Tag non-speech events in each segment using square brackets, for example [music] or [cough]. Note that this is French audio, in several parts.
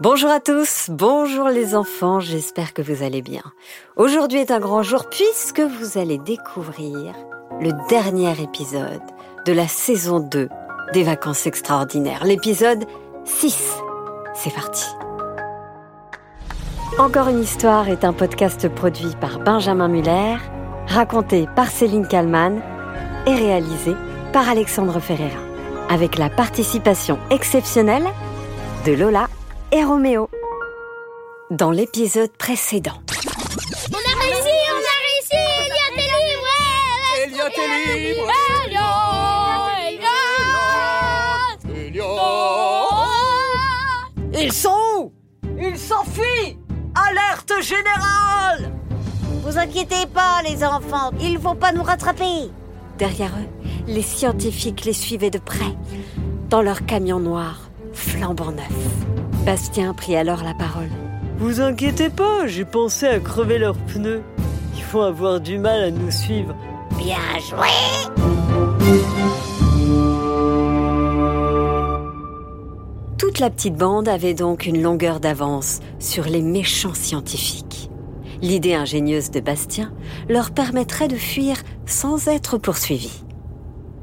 Bonjour à tous, bonjour les enfants, j'espère que vous allez bien. Aujourd'hui est un grand jour puisque vous allez découvrir le dernier épisode de la saison 2 des vacances extraordinaires, l'épisode 6. C'est parti. Encore une histoire est un podcast produit par Benjamin Muller, raconté par Céline Kallmann et réalisé par Alexandre Ferreira, avec la participation exceptionnelle de Lola et Roméo. Dans l'épisode précédent. On a réussi, on a réussi Elliot est libre Elliot est libre Elliot Elliot Ils sont où? Ils s'enfuient Alerte générale Vous inquiétez pas, les enfants, ils vont pas nous rattraper. Derrière eux, les scientifiques les suivaient de près, dans leur camion noir, flambant neuf. Bastien prit alors la parole. Vous inquiétez pas, j'ai pensé à crever leurs pneus. Ils vont avoir du mal à nous suivre. Bien joué Toute la petite bande avait donc une longueur d'avance sur les méchants scientifiques. L'idée ingénieuse de Bastien leur permettrait de fuir sans être poursuivis.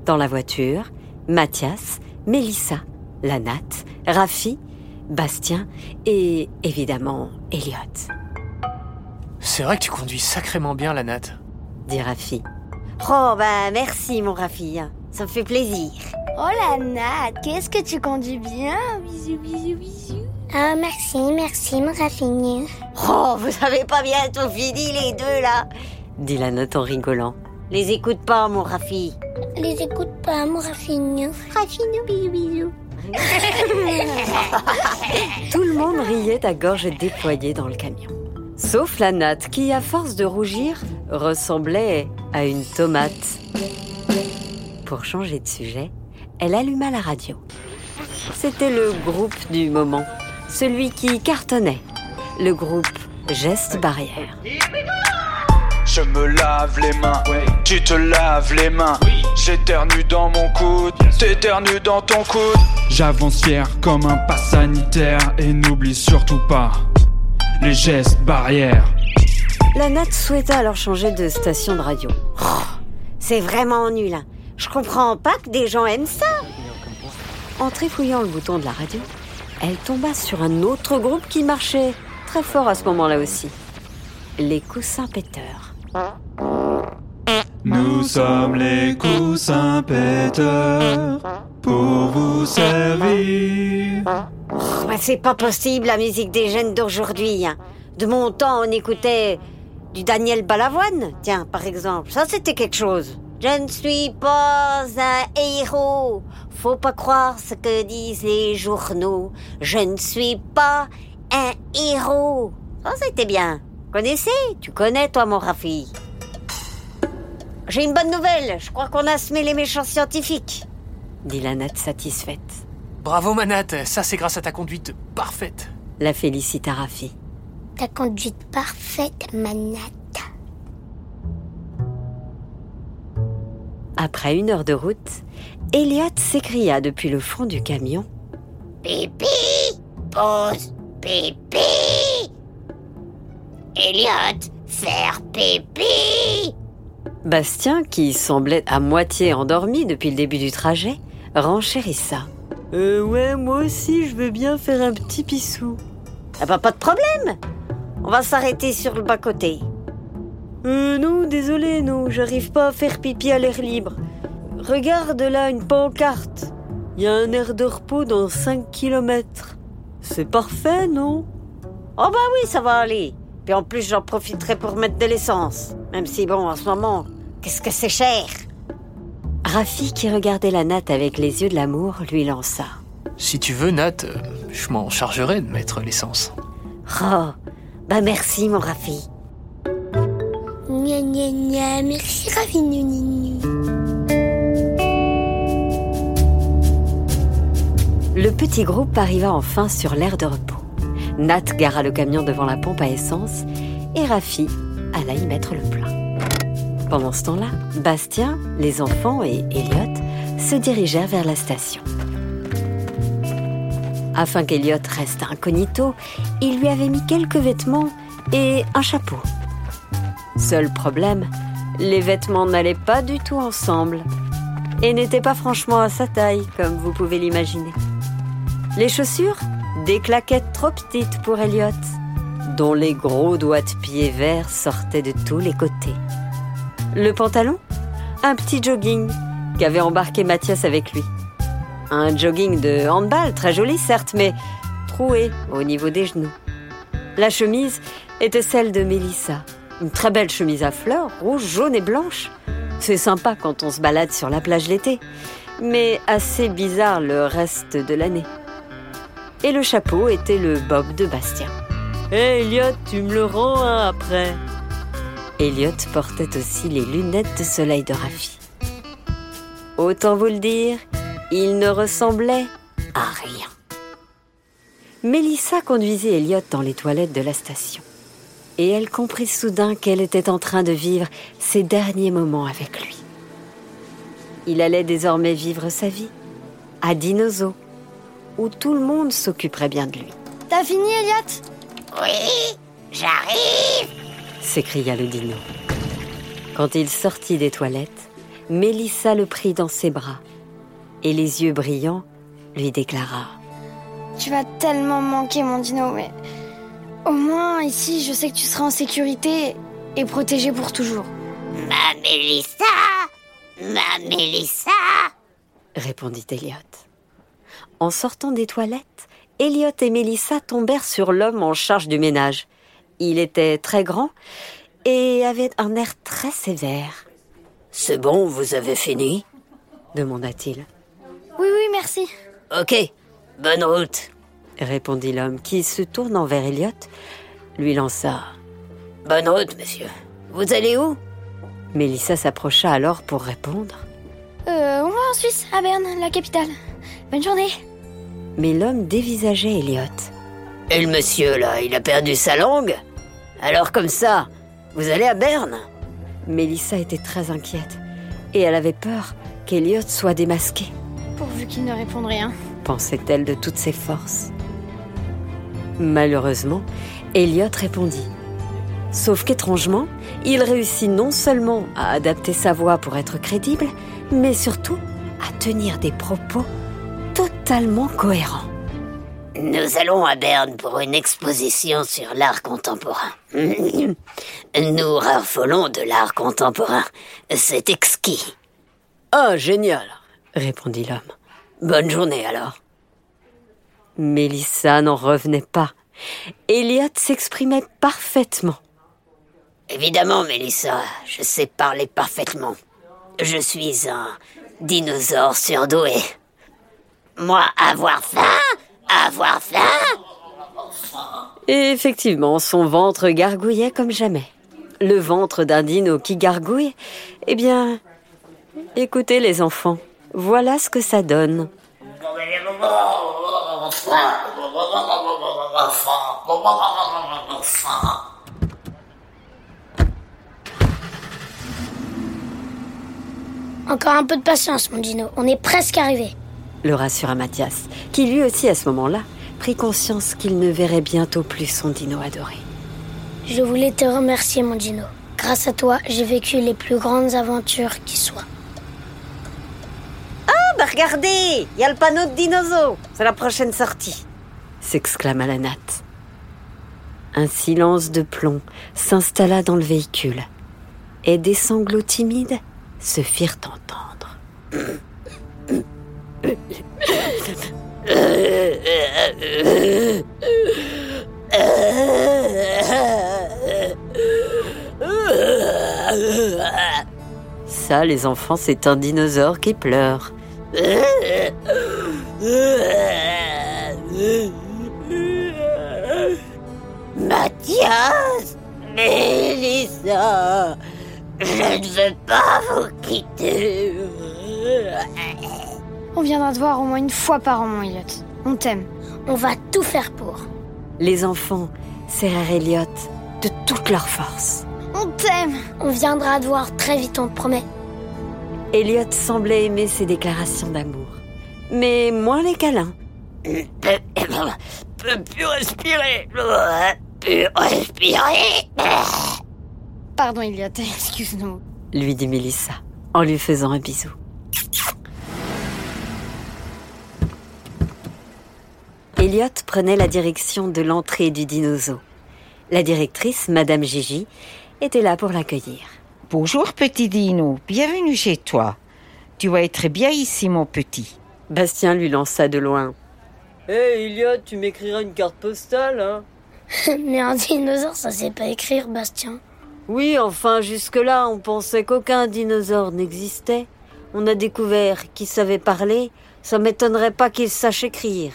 Dans la voiture, Mathias, Mélissa, Lanat, Rafi, Bastien et évidemment Elliot, C'est vrai que tu conduis sacrément bien la natte. dit Rafi. Oh, bah merci, mon Rafi, ça me fait plaisir. Oh la Nat, qu'est-ce que tu conduis bien? Bisous, bisous, bisous Ah, merci, merci, mon raffinure. Oh, vous avez pas bientôt fini, les deux, là? Dit la note en rigolant. Les écoute pas, mon Rafi. Les écoute pas, mon raffinure. Raffinure, bisous, bisous. Tout le monde riait à gorge déployée dans le camion. Sauf la natte qui, à force de rougir, ressemblait à une tomate. Pour changer de sujet, elle alluma la radio. C'était le groupe du moment, celui qui cartonnait, le groupe Geste Barrière. Je me lave les mains, tu te laves les mains. J'éternue dans mon coude, t'éternues dans ton coude. J'avance fier comme un pas sanitaire et n'oublie surtout pas les gestes barrières. La natte souhaita alors changer de station de radio. C'est vraiment nul, hein. Je comprends pas que des gens aiment ça. En trifouillant le bouton de la radio, elle tomba sur un autre groupe qui marchait très fort à ce moment-là aussi. Les coussins péteurs. Nous sommes les coussins péteurs pour vous servir. Bah, c'est pas possible, la musique des jeunes d'aujourd'hui. hein. De mon temps, on écoutait du Daniel Balavoine, tiens, par exemple. Ça, c'était quelque chose. Je ne suis pas un héros. Faut pas croire ce que disent les journaux. Je ne suis pas un héros. Ça, c'était bien. Connaissez Tu connais, toi, mon Rafi J'ai une bonne nouvelle. Je crois qu'on a semé les méchants scientifiques. dit la natte satisfaite. Bravo ma natte, ça c'est grâce à ta conduite parfaite. La félicita Rafi. Ta conduite parfaite, manette. Après une heure de route, Elliot s'écria depuis le fond du camion. Pipi Pause Pipi Elliot Faire pipi Bastien, qui semblait à moitié endormi depuis le début du trajet, renchérissa. Euh, ouais, moi aussi, je veux bien faire un petit pissou. Ah bah pas de problème On va s'arrêter sur le bas-côté. Euh, non, désolé, non, j'arrive pas à faire pipi à l'air libre. Regarde là une pancarte. Il y a un air de repos dans 5 kilomètres. C'est parfait, non? Oh bah oui, ça va aller. Puis en plus, j'en profiterai pour mettre de l'essence. Même si bon, en ce moment, qu'est-ce que c'est cher? Rafi, qui regardait la natte avec les yeux de l'amour, lui lança. Si tu veux Nat, euh, je m'en chargerai de mettre l'essence. Oh, bah merci mon Rafi. Gna gna gna, merci gna. Le petit groupe arriva enfin sur l'aire de repos. Nat gara le camion devant la pompe à essence et Rafi alla y mettre le plein. Pendant ce temps-là, Bastien, les enfants et Elliot se dirigèrent vers la station. Afin qu'Eliot reste incognito, il lui avait mis quelques vêtements et un chapeau. Seul problème, les vêtements n'allaient pas du tout ensemble et n'étaient pas franchement à sa taille, comme vous pouvez l'imaginer. Les chaussures Des claquettes trop petites pour Elliot, dont les gros doigts de pied verts sortaient de tous les côtés. Le pantalon? Un petit jogging qu'avait embarqué Mathias avec lui. Un jogging de handball, très joli certes, mais troué au niveau des genoux. La chemise était celle de Mélissa. Une très belle chemise à fleurs, rouge, jaune et blanche. C'est sympa quand on se balade sur la plage l'été, mais assez bizarre le reste de l'année. Et le chapeau était le bob de Bastien. Hé Elliot, tu me le rends hein, après. Elliot portait aussi les lunettes de soleil de Rafi. Autant vous le dire, il ne ressemblait à rien. Mélissa conduisait Elliot dans les toilettes de la station. Et elle comprit soudain qu'elle était en train de vivre ses derniers moments avec lui. Il allait désormais vivre sa vie à Dinozo, où tout le monde s'occuperait bien de lui. T'as fini, Elliot? Oui, j'arrive. s'écria le dino. Quand il sortit des toilettes, Mélissa le prit dans ses bras et les yeux brillants lui déclara Tu vas tellement me manquer, mon dino, mais au moins ici, je sais que tu seras en sécurité et protégé pour toujours. Ma Mélissa Ma Mélissa répondit Elliot. En sortant des toilettes, Elliot et Mélissa tombèrent sur l'homme en charge du ménage. Il était très grand et avait un air très sévère. C'est bon, vous avez fini demanda-t-il. Oui, oui, merci. Ok, bonne route. répondit l'homme qui, se tournant vers Elliot, lui lança. Bonne route, monsieur. Vous allez où? Mélissa s'approcha alors pour répondre. Euh, on va en Suisse, à Berne, la capitale. Bonne journée. Mais l'homme dévisageait Elliot. Et le monsieur, là, il a perdu sa langue Alors comme ça, vous allez à Berne Mélissa était très inquiète et elle avait peur qu'Elliot soit démasqué, Pourvu qu'il ne réponde rien. pensait-elle de toutes ses forces. Malheureusement, Elliot répondit. Sauf qu'étrangement, il réussit non seulement à adapter sa voix pour être crédible, mais surtout à tenir des propos totalement cohérents. Nous allons à Berne pour une exposition sur l'art contemporain. [laughs] Nous raffolons de l'art contemporain. C'est exquis. Ah, génial. répondit l'homme. Bonne journée alors. Mélissa n'en revenait pas. Elliot s'exprimait parfaitement. Évidemment, Mélissa, je sais parler parfaitement. Je suis un dinosaure surdoué. Moi, avoir faim Avoir faim Et effectivement, son ventre gargouillait comme jamais. Le ventre d'un dino qui gargouille, eh bien, écoutez les enfants, voilà ce que ça donne. Encore un peu de patience, mon dino. On est presque arrivé. Le rassura Mathias, qui lui aussi à ce moment-là prit conscience qu'il ne verrait bientôt plus son dino adoré. Je voulais te remercier, mon dino. Grâce à toi, j'ai vécu les plus grandes aventures qui soient. Ah, bah regardez Il y a le panneau de Dinozo C'est la prochaine sortie. s'exclama la natte. Un silence de plomb s'installa dans le véhicule, et des sanglots timides se firent entendre. Ça, les enfants, c'est un dinosaure qui pleure. Mathias Mélissa Je ne veux pas vous quitter. On viendra te voir au moins une fois par an, mon Elliot. On t'aime. On va tout faire pour. Les enfants serrèrent Elliot de toute leur force. On t'aime. On viendra te voir très vite, on te promet. Elliot semblait aimer ses déclarations d'amour, mais moins les câlins. peux plus respirer. Plus respirer. Pardon, Elliot, [laughs] excuse-nous. lui dit Mélissa en lui faisant un bisou. Elliot prenait la direction de l'entrée du dinosaure. La directrice, Madame Gigi, était là pour l'accueillir. Bonjour petit Dino, bienvenue chez toi. Tu vas être bien ici mon petit. Bastien lui lança de loin. Hé hey, Elliot, tu m'écriras une carte postale, hein? [laughs] Mais un dinosaure, ça sait pas écrire, Bastien. Oui, enfin, jusque-là, on pensait qu'aucun dinosaure n'existait. On a découvert qu'il savait parler. Ça m'étonnerait pas qu'il sache écrire.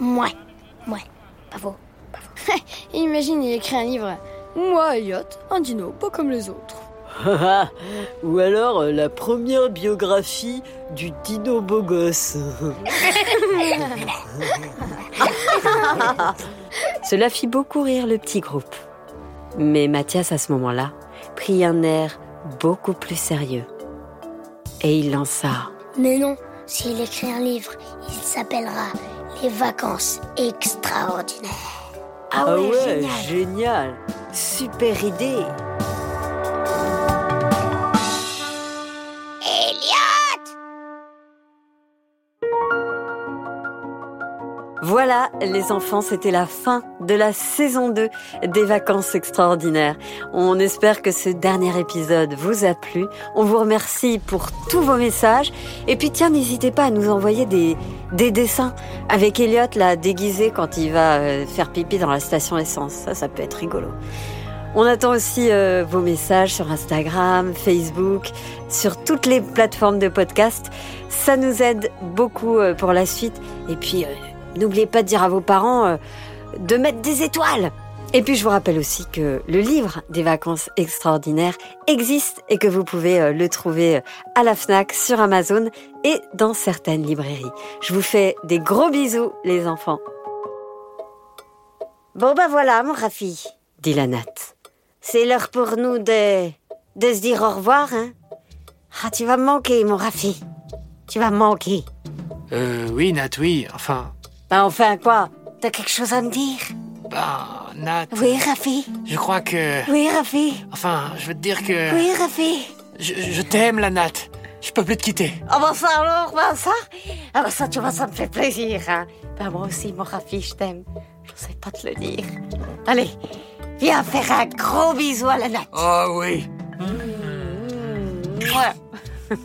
Ouais, ouais, pas faux, pas faux. [laughs] Imagine, il écrit un livre. Moi, Elliot, un dino, pas comme les autres. Ou alors euh, la première biographie du dino beau gosse. [laughs] Cela fit beaucoup rire le petit groupe. Mais Mathias, à ce moment-là, prit un air beaucoup plus sérieux. Et il lança Mais non, s'il écrit un livre, il s'appellera Vacances extraordinaires. Ah, ah ouais, génial. génial. Super idée. Voilà, les enfants, c'était la fin de la saison 2 des vacances extraordinaires. On espère que ce dernier épisode vous a plu. On vous remercie pour tous vos messages. Et puis tiens, n'hésitez pas à nous envoyer des, des dessins avec Elliot là déguisé quand il va euh, faire pipi dans la station essence. Ça, ça peut être rigolo. On attend aussi euh, vos messages sur Instagram, Facebook, sur toutes les plateformes de podcast. Ça nous aide beaucoup euh, pour la suite. Et puis, N'oubliez pas de dire à vos parents de mettre des étoiles. Et puis je vous rappelle aussi que le livre des vacances extraordinaires existe et que vous pouvez euh, le trouver euh, à la FNAC, sur Amazon et dans certaines librairies. Je vous fais des gros bisous les enfants. Bon ben voilà mon Rafi, dit la Nat. C'est l'heure pour nous de, de se dire au revoir. Hein ah tu vas me manquer mon Rafi. Tu vas me manquer. Euh oui Nat, oui. Enfin, bah enfin quoi? T'as quelque chose à me dire? Bah, Nat. Oui, Rafi. Je crois que. Oui, Rafi. Enfin, je veux te dire que. Oui, Rafi. Je, je t'aime, la Nat. Je peux plus te quitter. Ah bah ça alors, bah ça? Ah bah ça, tu vois, ça me fait plaisir, hein. Bah moi aussi, mon Rafi, je t'aime. Je sais pas te le dire. Allez, viens faire un gros bisou à la Nat. Oh oui. Mmh. Ouais.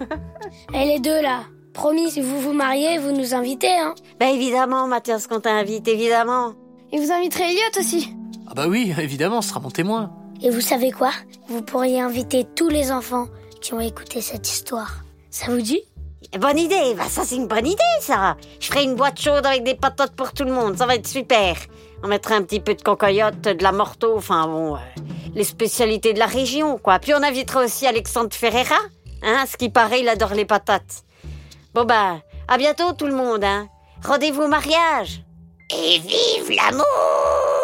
[laughs] Et les deux là Promis, si vous vous mariez, vous nous invitez, hein Bah évidemment, Mathias, qu'on t'invite, évidemment. Et vous inviterez Elliot aussi Ah bah oui, évidemment, ce sera mon témoin. Et vous savez quoi? Vous pourriez inviter tous les enfants qui ont écouté cette histoire. Ça vous dit? Bonne idée, bah ça c'est une bonne idée ça. Je ferai une boîte chaude avec des patates pour tout le monde, ça va être super. On mettra un petit peu de cocoyote, de la morteau, enfin bon, euh, les spécialités de la région quoi. Puis on invitera aussi Alexandre Ferreira, hein, ce qui paraît il adore les patates. Bon bah, à bientôt tout le monde, hein. Rendez-vous au mariage. Et vive l'amour